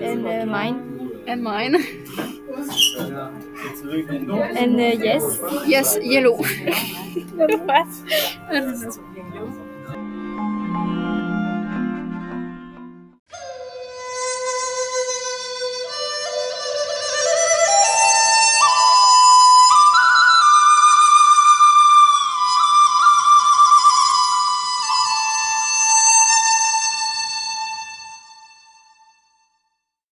And uh, mine. And mine. And uh, yes. Yes, yellow. what? I don't know.